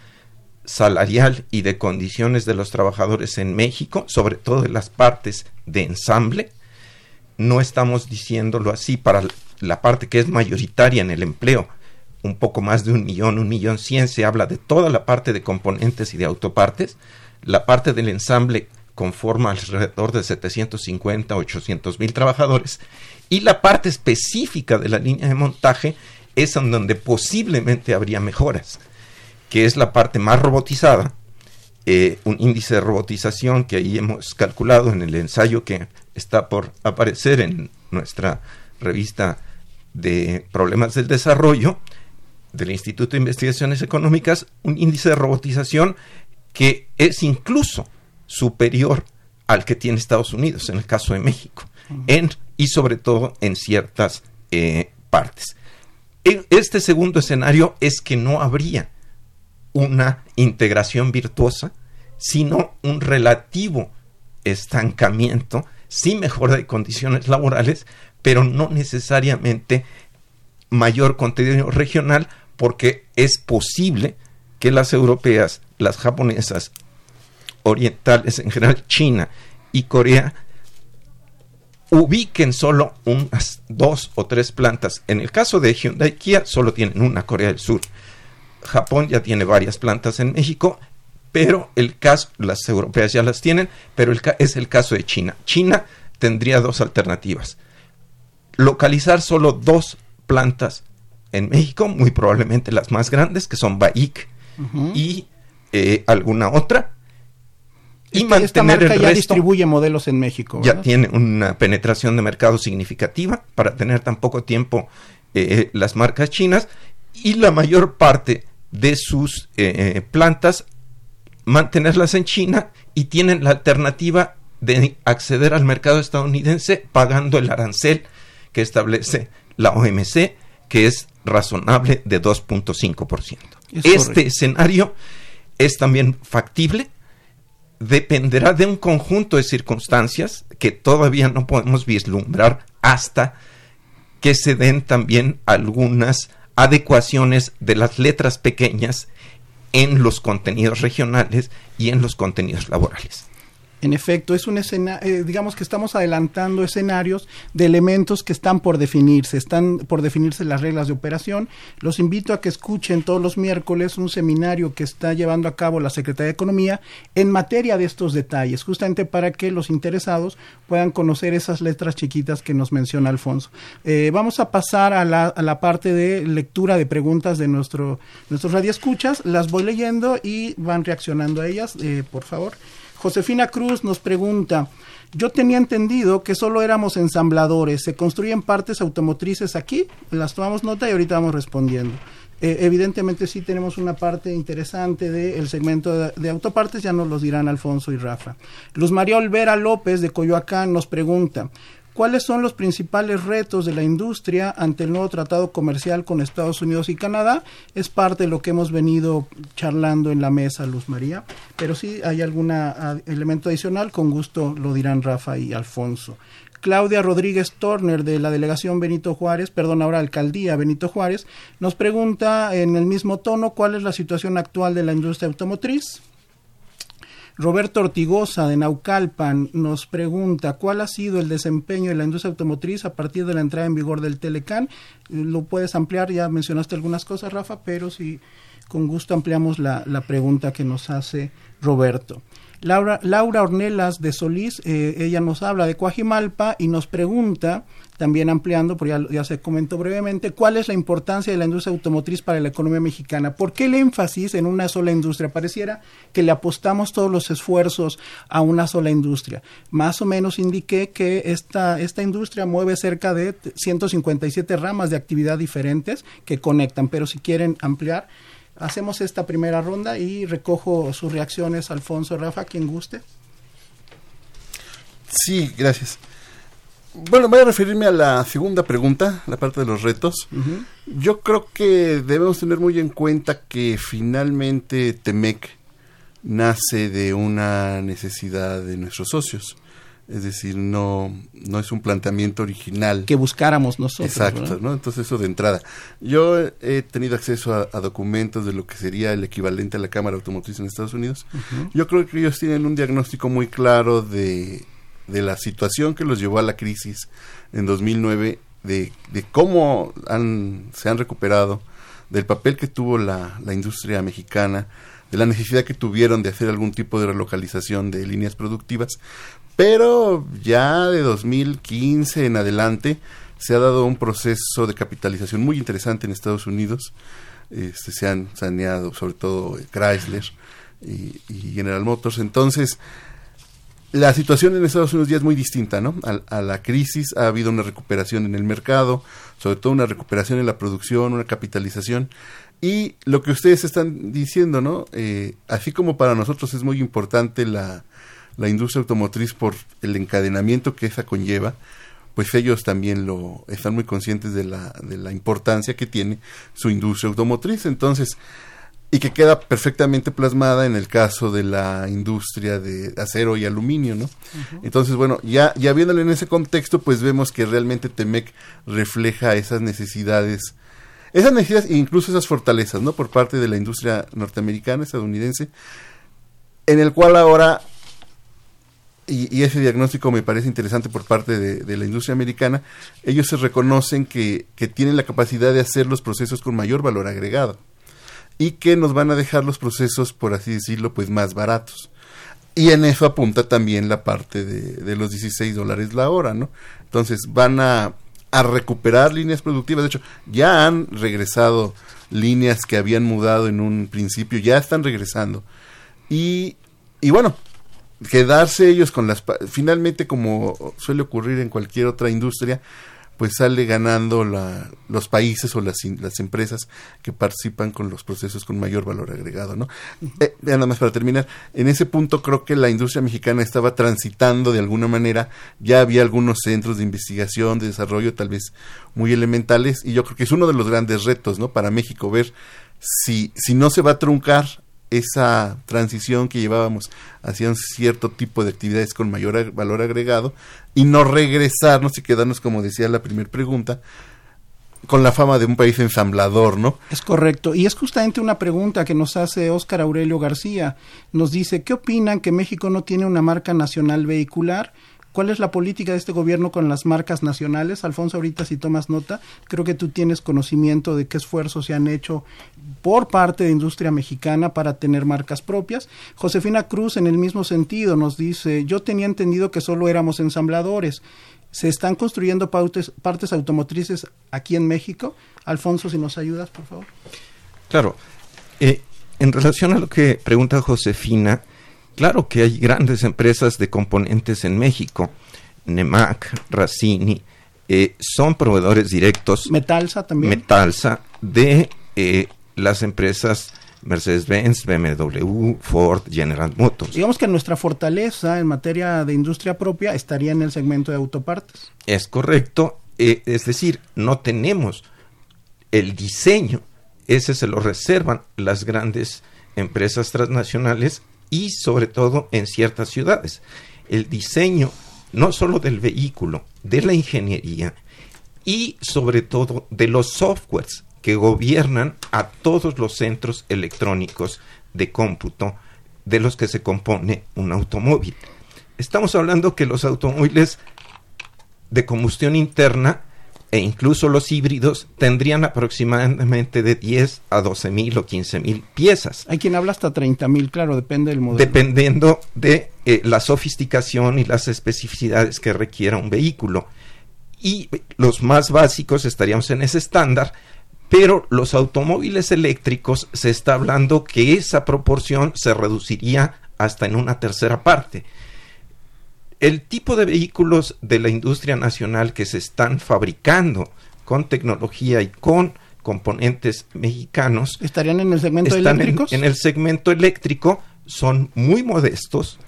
salarial y de condiciones de los trabajadores en México, sobre todo de las partes de ensamble. No estamos diciéndolo así para la parte que es mayoritaria en el empleo, un poco más de un millón, un millón cien, se habla de toda la parte de componentes y de autopartes. La parte del ensamble conforma alrededor de 750, 800 mil trabajadores. Y la parte específica de la línea de montaje es en donde posiblemente habría mejoras, que es la parte más robotizada, eh, un índice de robotización que ahí hemos calculado en el ensayo que está por aparecer en nuestra revista de Problemas del Desarrollo del Instituto de Investigaciones Económicas un índice de robotización que es incluso superior al que tiene Estados Unidos, en el caso de México, en, y sobre todo en ciertas eh, partes. Este segundo escenario es que no habría una integración virtuosa, sino un relativo estancamiento, sin mejora de condiciones laborales, pero no necesariamente mayor contenido regional, porque es posible que las europeas, las japonesas, orientales en general, China y Corea, ubiquen solo unas dos o tres plantas. En el caso de Hyundai Kia, solo tienen una, Corea del Sur. Japón ya tiene varias plantas en México, pero el caso, las europeas ya las tienen, pero es el caso de China. China tendría dos alternativas localizar solo dos plantas en México, muy probablemente las más grandes, que son Baik y eh, alguna otra. Y mantener el ya distribuye modelos en México. Ya tiene una penetración de mercado significativa para tener tan poco tiempo eh, las marcas chinas y la mayor parte de sus eh, plantas mantenerlas en China y tienen la alternativa de acceder al mercado estadounidense pagando el arancel que establece la OMC, que es razonable de 2.5%. Este escenario es también factible, dependerá de un conjunto de circunstancias que todavía no podemos vislumbrar hasta que se den también algunas adecuaciones de las letras pequeñas en los contenidos regionales y en los contenidos laborales. En efecto, es un escena, eh, digamos que estamos adelantando escenarios de elementos que están por definirse, están por definirse las reglas de operación. Los invito a que escuchen todos los miércoles un seminario que está llevando a cabo la Secretaría de Economía en materia de estos detalles, justamente para que los interesados puedan conocer esas letras chiquitas que nos menciona Alfonso. Eh, vamos a pasar a la, a la, parte de lectura de preguntas de nuestro, nuestros radioescuchas. Las voy leyendo y van reaccionando a ellas, eh, por favor. Josefina Cruz nos pregunta, yo tenía entendido que solo éramos ensambladores, ¿se construyen partes automotrices aquí? Las tomamos nota y ahorita vamos respondiendo. Eh, evidentemente sí tenemos una parte interesante del segmento de, de, autopartes, ya nos los dirán Alfonso y Rafa. Luz María Olvera López de Coyoacán nos pregunta, ¿Cuáles son los principales retos de la industria ante el nuevo tratado comercial con Estados Unidos y Canadá? Es parte de lo que hemos venido charlando en la mesa, Luz María. Pero si hay algún elemento adicional, con gusto lo dirán Rafa y Alfonso. Claudia Rodríguez Turner de la delegación Benito Juárez, perdón, ahora alcaldía Benito Juárez, nos pregunta en el mismo tono cuál es la situación actual de la industria automotriz. Roberto Ortigosa de Naucalpan nos pregunta cuál ha sido el desempeño de la industria automotriz a partir de la entrada en vigor del Telecan. Lo puedes ampliar, ya mencionaste algunas cosas, Rafa, pero si con gusto ampliamos la, la pregunta que nos hace Roberto. Laura, Laura Ornelas de Solís, eh, ella nos habla de Coajimalpa y nos pregunta, también ampliando, porque ya, ya, se comentó brevemente, cuál es la importancia de la industria automotriz para la economía mexicana. ¿Por qué el énfasis en una sola industria? Pareciera que le apostamos todos los esfuerzos a una sola industria. Más o menos indiqué que esta, esta industria mueve cerca de 157 ramas de actividad diferentes que conectan, pero si quieren ampliar, hacemos esta primera ronda y recojo sus reacciones, Alfonso, Rafa, quien guste. Sí, gracias. Bueno, voy a referirme a la segunda pregunta, la parte de los retos. Uh -huh. Yo creo que debemos tener muy en cuenta que finalmente Temec nace de una necesidad de nuestros socios. Es decir, no, no es un planteamiento original. Que buscáramos nosotros. Exacto. ¿no? Entonces eso de entrada. Yo he tenido acceso a, a, documentos de lo que sería el equivalente a la Cámara Automotriz en Estados Unidos. Uh -huh. Yo creo que ellos tienen un diagnóstico muy claro de, de la situación que los llevó a la crisis en 2009, de, de cómo han, se han recuperado, del papel que tuvo la, la industria mexicana, de la necesidad que tuvieron de hacer algún tipo de relocalización de líneas productivas, pero ya de 2015 en adelante se ha dado un proceso de capitalización muy interesante en Estados Unidos. Este, se han saneado sobre todo Chrysler y, General Motors. Entonces, la situación en Estados Unidos ya es muy distinta, ¿no? A, a, la crisis ha habido una recuperación en el mercado, sobre todo una recuperación en la producción, una capitalización. Y lo que ustedes están diciendo, ¿no? Eh, así como para nosotros es muy importante la, la industria automotriz por el encadenamiento que esa conlleva, pues ellos también lo están muy conscientes de la, de la importancia que tiene su industria automotriz. Entonces, y que queda perfectamente plasmada en el caso de la industria de acero y aluminio, ¿no? Uh -huh. Entonces, bueno, ya, ya viéndolo en ese contexto, pues vemos que realmente Temec refleja esas necesidades, esas necesidades e incluso esas fortalezas, ¿no? Por parte de la industria norteamericana, estadounidense, en el cual ahora y, ese diagnóstico me parece interesante por parte de, de, la industria americana, ellos se reconocen que, que, tienen la capacidad de hacer los procesos con mayor valor agregado y que nos van a dejar los procesos, por así decirlo, pues más baratos. Y en eso apunta también la parte de, de los 16 dólares la hora, ¿no? Entonces van a, a recuperar líneas productivas, de hecho, ya han regresado líneas que habían mudado en un principio, ya están regresando. Y, y bueno, quedarse ellos con las finalmente como suele ocurrir en cualquier otra industria pues sale ganando la, los países o las, las empresas que participan con los procesos con mayor valor agregado, ¿no? Uh -huh. eh, nada más para terminar, en ese punto creo que la industria mexicana estaba transitando de alguna manera, ya había algunos centros de investigación, de desarrollo tal vez muy elementales, y yo creo que es uno de los grandes retos, ¿no? Para México ver si, si no se va a truncar esa transición que llevábamos hacia un cierto tipo de actividades con mayor valor agregado y no regresarnos y quedarnos, como decía la primera pregunta, con la fama de un país ensamblador, ¿no? Es correcto. Y es justamente una pregunta que nos hace Óscar Aurelio García. Nos dice, ¿qué opinan que México no tiene una marca nacional vehicular? ¿Cuál es la política de este gobierno con las marcas nacionales? Alfonso, ahorita si tomas nota, creo que tú tienes conocimiento de qué esfuerzos se han hecho por parte de industria mexicana para tener marcas propias. Josefina Cruz, en el mismo sentido, nos dice, yo tenía entendido que solo éramos ensambladores. ¿Se están construyendo partes automotrices aquí en México? Alfonso, si nos ayudas, por favor. Claro. Eh, en relación a lo que pregunta Josefina, claro que hay grandes empresas de componentes en México. Nemac, Racini, eh, son proveedores directos. Metalsa también. Metalsa de eh, las empresas Mercedes-Benz, BMW, Ford, General Motors. Digamos que nuestra fortaleza en materia de industria propia estaría en el segmento de autopartes. Es correcto, eh, es decir, no tenemos el diseño, ese se lo reservan las grandes empresas transnacionales y sobre todo en ciertas ciudades. El diseño no solo del vehículo, de la ingeniería y sobre todo de los softwares que gobiernan a todos los centros electrónicos de cómputo de los que se compone un automóvil. Estamos hablando que los automóviles de combustión interna e incluso los híbridos tendrían aproximadamente de 10 a 12 mil o 15 mil piezas. Hay quien habla hasta 30 mil, claro, depende del modelo. Dependiendo de eh, la sofisticación y las especificidades que requiera un vehículo. Y los más básicos estaríamos en ese estándar, pero los automóviles eléctricos se está hablando que esa proporción se reduciría hasta en una tercera parte. El tipo de vehículos de la industria nacional que se están fabricando con tecnología y con componentes mexicanos estarían en el segmento eléctrico. En, el segmento eléctrico son muy modestos.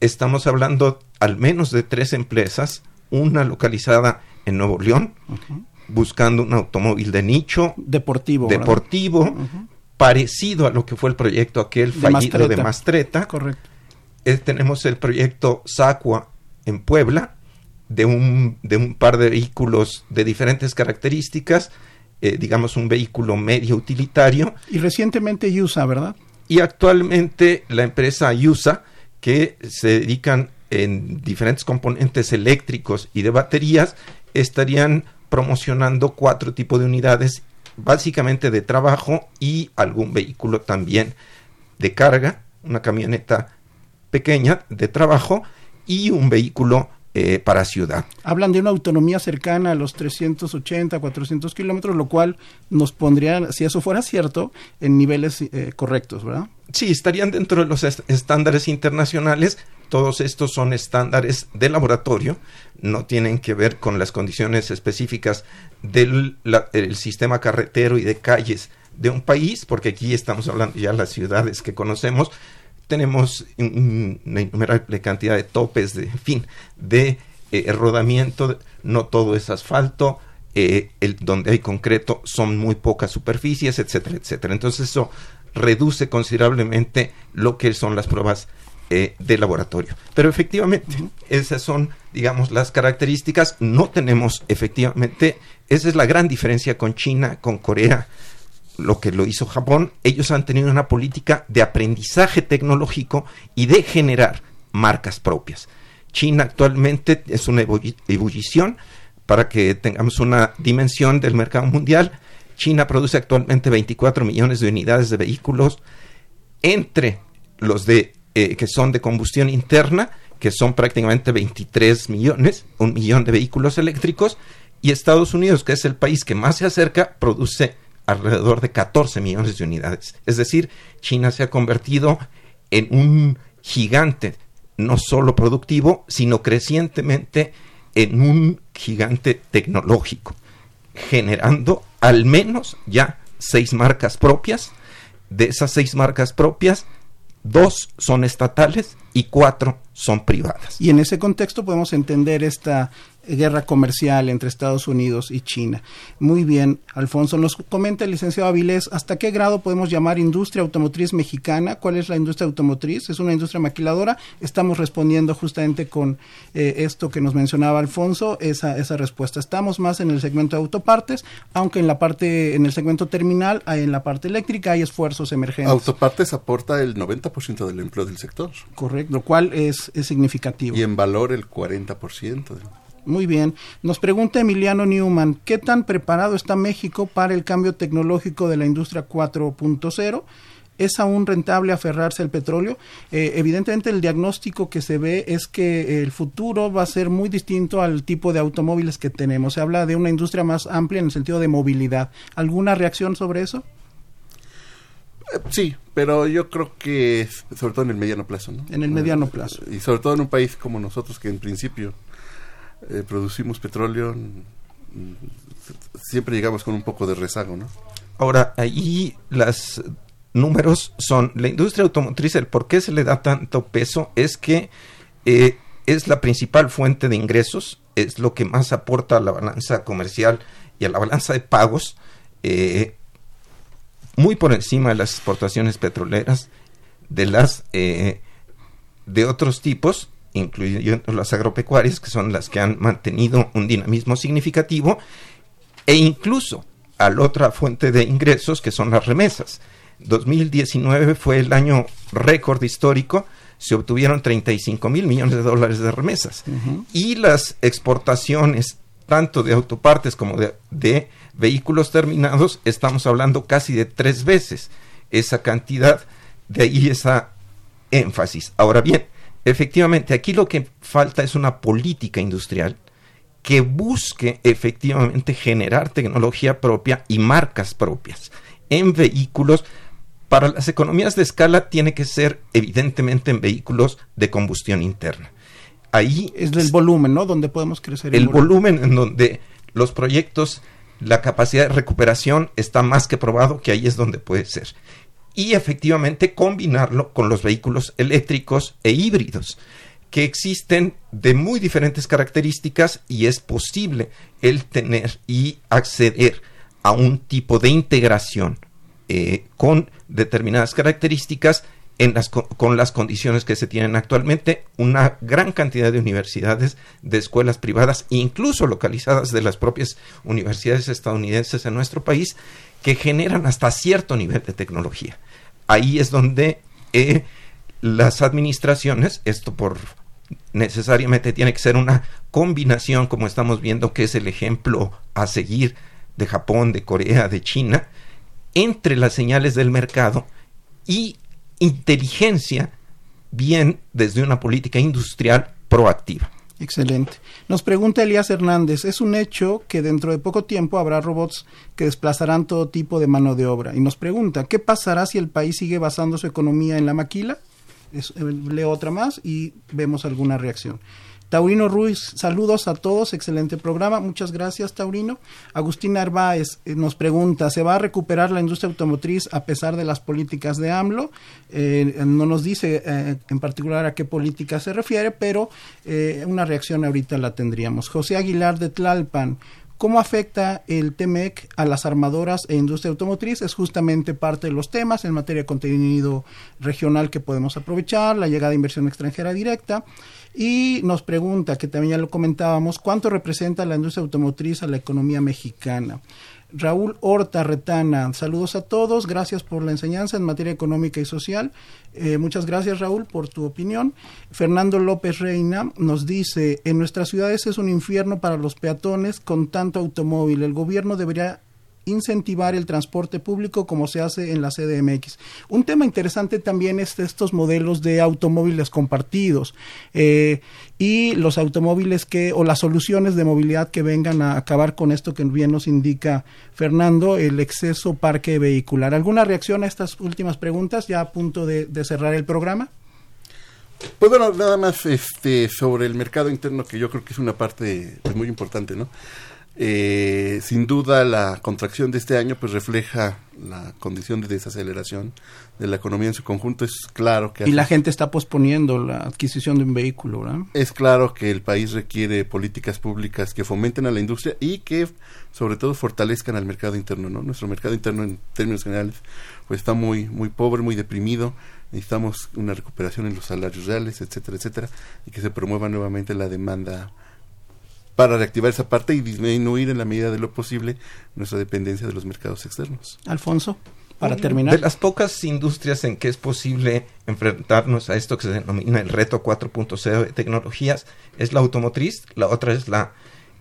Estamos hablando al menos de tres empresas, una localizada en Nuevo León, buscando un automóvil de nicho deportivo, deportivo parecido a lo que fue el proyecto aquel fallido de Mastreta. Correcto. Tenemos el proyecto Sacua en Puebla de un, de un par de vehículos de diferentes características, eh, digamos un vehículo medio utilitario. Y recientemente Yusa, ¿verdad? Y actualmente la empresa Yusa, que se dedican en diferentes componentes eléctricos y de baterías, estarían promocionando cuatro tipos de unidades, básicamente de trabajo y algún vehículo también de carga, una camioneta pequeña de trabajo y un vehículo eh, para ciudad. Hablan de una autonomía cercana a los 380, 400 kilómetros, lo cual nos pondría, si eso fuera cierto, en niveles eh, correctos, ¿verdad? Sí, estarían dentro de los estándares internacionales. Todos estos son estándares de laboratorio, no tienen que ver con las condiciones específicas del sistema carretero y de calles de un país, porque aquí estamos hablando ya de las ciudades que conocemos, tenemos una innumerable cantidad de topes, de fin, de eh, rodamiento, no todo es asfalto, eh, el, donde hay concreto son muy pocas superficies, etcétera, etcétera. Entonces eso reduce considerablemente lo que son las pruebas eh, de laboratorio. Pero efectivamente, esas son, digamos, las características. No tenemos, efectivamente, esa es la gran diferencia con China, con Corea, lo que lo hizo Japón, ellos han tenido una política de aprendizaje tecnológico y de generar marcas propias. China actualmente es una ebullición para que tengamos una dimensión del mercado mundial. China produce actualmente 24 millones de unidades de vehículos entre los de eh, que son de combustión interna, que son prácticamente 23 millones, un millón de vehículos eléctricos, y Estados Unidos, que es el país que más se acerca, produce alrededor de 14 millones de unidades. Es decir, China se ha convertido en un gigante, no solo productivo, sino crecientemente en un gigante tecnológico, generando al menos ya seis marcas propias. De esas seis marcas propias, dos son estatales y cuatro son privadas. Y en ese contexto podemos entender esta guerra comercial entre Estados Unidos y China. Muy bien, Alfonso, nos comenta el licenciado Avilés, ¿hasta qué grado podemos llamar industria automotriz mexicana? ¿Cuál es la industria automotriz? ¿Es una industria maquiladora? Estamos respondiendo justamente con eh, esto que nos mencionaba Alfonso, esa, esa respuesta. Estamos más en el segmento de autopartes, aunque en la parte, en el segmento terminal, en la parte eléctrica hay esfuerzos emergentes. Autopartes aporta el 90% del empleo del sector. Correcto, lo cual es, es significativo. Y en valor el 40%. Muy bien. Nos pregunta Emiliano Newman, ¿qué tan preparado está México para el cambio tecnológico de la industria 4.0? ¿Es aún rentable aferrarse al petróleo? Eh, evidentemente el diagnóstico que se ve es que el futuro va a ser muy distinto al tipo de automóviles que tenemos. Se habla de una industria más amplia en el sentido de movilidad. ¿Alguna reacción sobre eso? Eh, sí, pero yo creo que sobre todo en el mediano plazo, ¿no? En el mediano plazo. Y sobre todo en un país como nosotros que en principio eh, producimos petróleo, siempre llegamos con un poco de rezago, ¿no? Ahora, ahí los números son, la industria automotriz, el por qué se le da tanto peso es que eh, es la principal fuente de ingresos, es lo que más aporta a la balanza comercial y a la balanza de pagos, eh, muy por encima de las exportaciones petroleras, de las de otros tipos, incluyendo las agropecuarias, que son las que han mantenido un dinamismo significativo, e incluso a la otra fuente de ingresos, que son las remesas. 2019 fue el año récord histórico, se obtuvieron 35 mil millones de dólares de remesas. Y las exportaciones, tanto de autopartes como de, de, vehículos terminados, estamos hablando casi de tres veces esa cantidad, de ahí esa énfasis. Ahora bien, efectivamente, aquí lo que falta es una política industrial que busque efectivamente generar tecnología propia y marcas propias en vehículos. Para las economías de escala tiene que ser evidentemente en vehículos de combustión interna. Ahí es el volumen, ¿no? Donde podemos crecer. El, volumen en donde los proyectos, la capacidad de recuperación está más que probado que ahí es donde puede ser. Y efectivamente combinarlo con los vehículos eléctricos e híbridos que existen de muy diferentes características y es posible el tener y acceder a un tipo de integración eh, con determinadas características con las condiciones que se tienen actualmente, una gran cantidad de universidades, de escuelas privadas, incluso localizadas de las propias universidades estadounidenses en nuestro país, que generan hasta cierto nivel de tecnología. Ahí es donde eh, las administraciones, esto por necesariamente tiene que ser una combinación, como estamos viendo que es el ejemplo a seguir de Japón, de Corea, de China, entre las señales del mercado y inteligencia, bien desde una política industrial proactiva. Excelente. Nos pregunta Elías Hernández, es un hecho que dentro de poco tiempo habrá robots que desplazarán todo tipo de mano de obra. Y nos pregunta, ¿qué pasará si el país sigue basando su economía en la maquila? Es, eh, leo otra más y vemos alguna reacción. Taurino Ruiz, saludos a todos, excelente programa, muchas gracias Taurino. Agustín Arbaez eh, nos pregunta, ¿se va a recuperar la industria automotriz a pesar de las políticas de AMLO? Eh, no nos dice eh, en particular a qué política se refiere, pero una reacción ahorita la tendríamos. José Aguilar de Tlalpan, ¿Cómo afecta el TEMEC a las armadoras e industria automotriz? Es justamente parte de los temas en materia de contenido regional que podemos aprovechar, la llegada de inversión extranjera directa. Y nos pregunta, que también ya lo comentábamos, ¿cuánto representa la industria automotriz a la economía mexicana? Raúl Horta Retana, saludos a todos, gracias por la enseñanza en materia económica y social. Eh, muchas gracias Raúl por tu opinión. Fernando López Reina nos dice, en nuestras ciudades es un infierno para los peatones con tanto automóvil. El gobierno debería incentivar el transporte público como se hace en la CDMX. Un tema interesante también es estos modelos de automóviles compartidos eh, y los automóviles que o las soluciones de movilidad que vengan a acabar con esto que bien nos indica Fernando, el exceso parque vehicular. ¿Alguna reacción a estas últimas preguntas ya a punto de, cerrar el programa? Pues bueno, nada más este, sobre el mercado interno, que yo creo que es una parte muy importante, ¿no? Eh, sin duda la contracción de este año pues refleja la condición de desaceleración de la economía en su conjunto. Es claro que... Y la gente está posponiendo la adquisición de un vehículo, ¿verdad? Es claro que el país requiere políticas públicas que fomenten a la industria y que sobre todo fortalezcan al mercado interno, ¿no? Nuestro mercado interno en términos generales pues está muy, muy pobre, muy deprimido. Necesitamos una recuperación en los salarios reales, etcétera, etcétera, y que se promueva nuevamente la demanda para reactivar esa parte y disminuir en la medida de lo posible nuestra dependencia de los mercados externos. Alfonso, para terminar. De las pocas industrias en que es posible enfrentarnos a esto que se denomina el reto 4.0 de tecnologías es la automotriz, la otra es la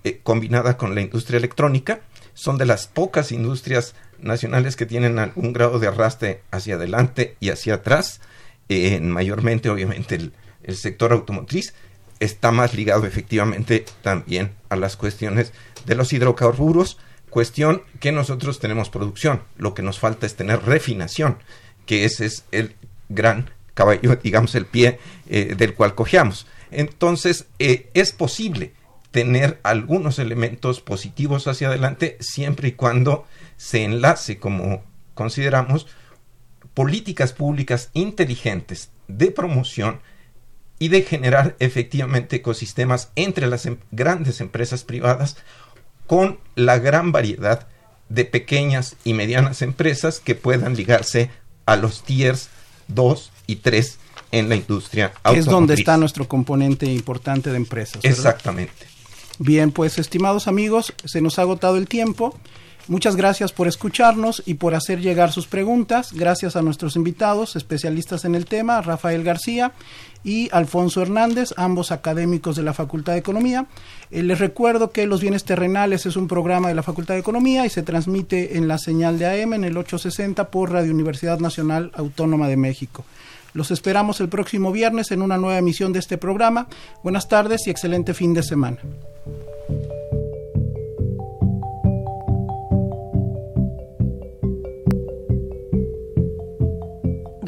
eh, combinada con la industria electrónica. Son de las pocas industrias nacionales que tienen algún grado de arrastre hacia adelante y hacia atrás, eh, mayormente obviamente el, el sector automotriz está más ligado efectivamente también a las cuestiones de los hidrocarburos, cuestión que nosotros tenemos producción, lo que nos falta es tener refinación, que ese es el gran caballo, <laughs> digamos, el pie eh, del cual cojeamos. Entonces, eh, es posible tener algunos elementos positivos hacia adelante siempre y cuando se enlace, como consideramos, políticas públicas inteligentes de promoción y de generar efectivamente ecosistemas entre las em, grandes empresas privadas con la gran variedad de pequeñas y medianas empresas que puedan ligarse a los tiers 2 y 3 en la industria automotriz. Es donde está nuestro componente importante de empresas. Exactamente. Bien, pues estimados amigos, se nos ha agotado el tiempo. Muchas gracias por escucharnos y por hacer llegar sus preguntas. Gracias a nuestros invitados, especialistas en el tema, Rafael García y Alfonso Hernández, ambos académicos de la Facultad de Economía. Eh, les recuerdo que Los Bienes Terrenales es un programa de la Facultad de Economía y se transmite en la señal de AM en el 860 por Radio Universidad Nacional Autónoma de México. Los esperamos el próximo viernes en una nueva emisión de este programa. Buenas tardes y excelente fin de semana.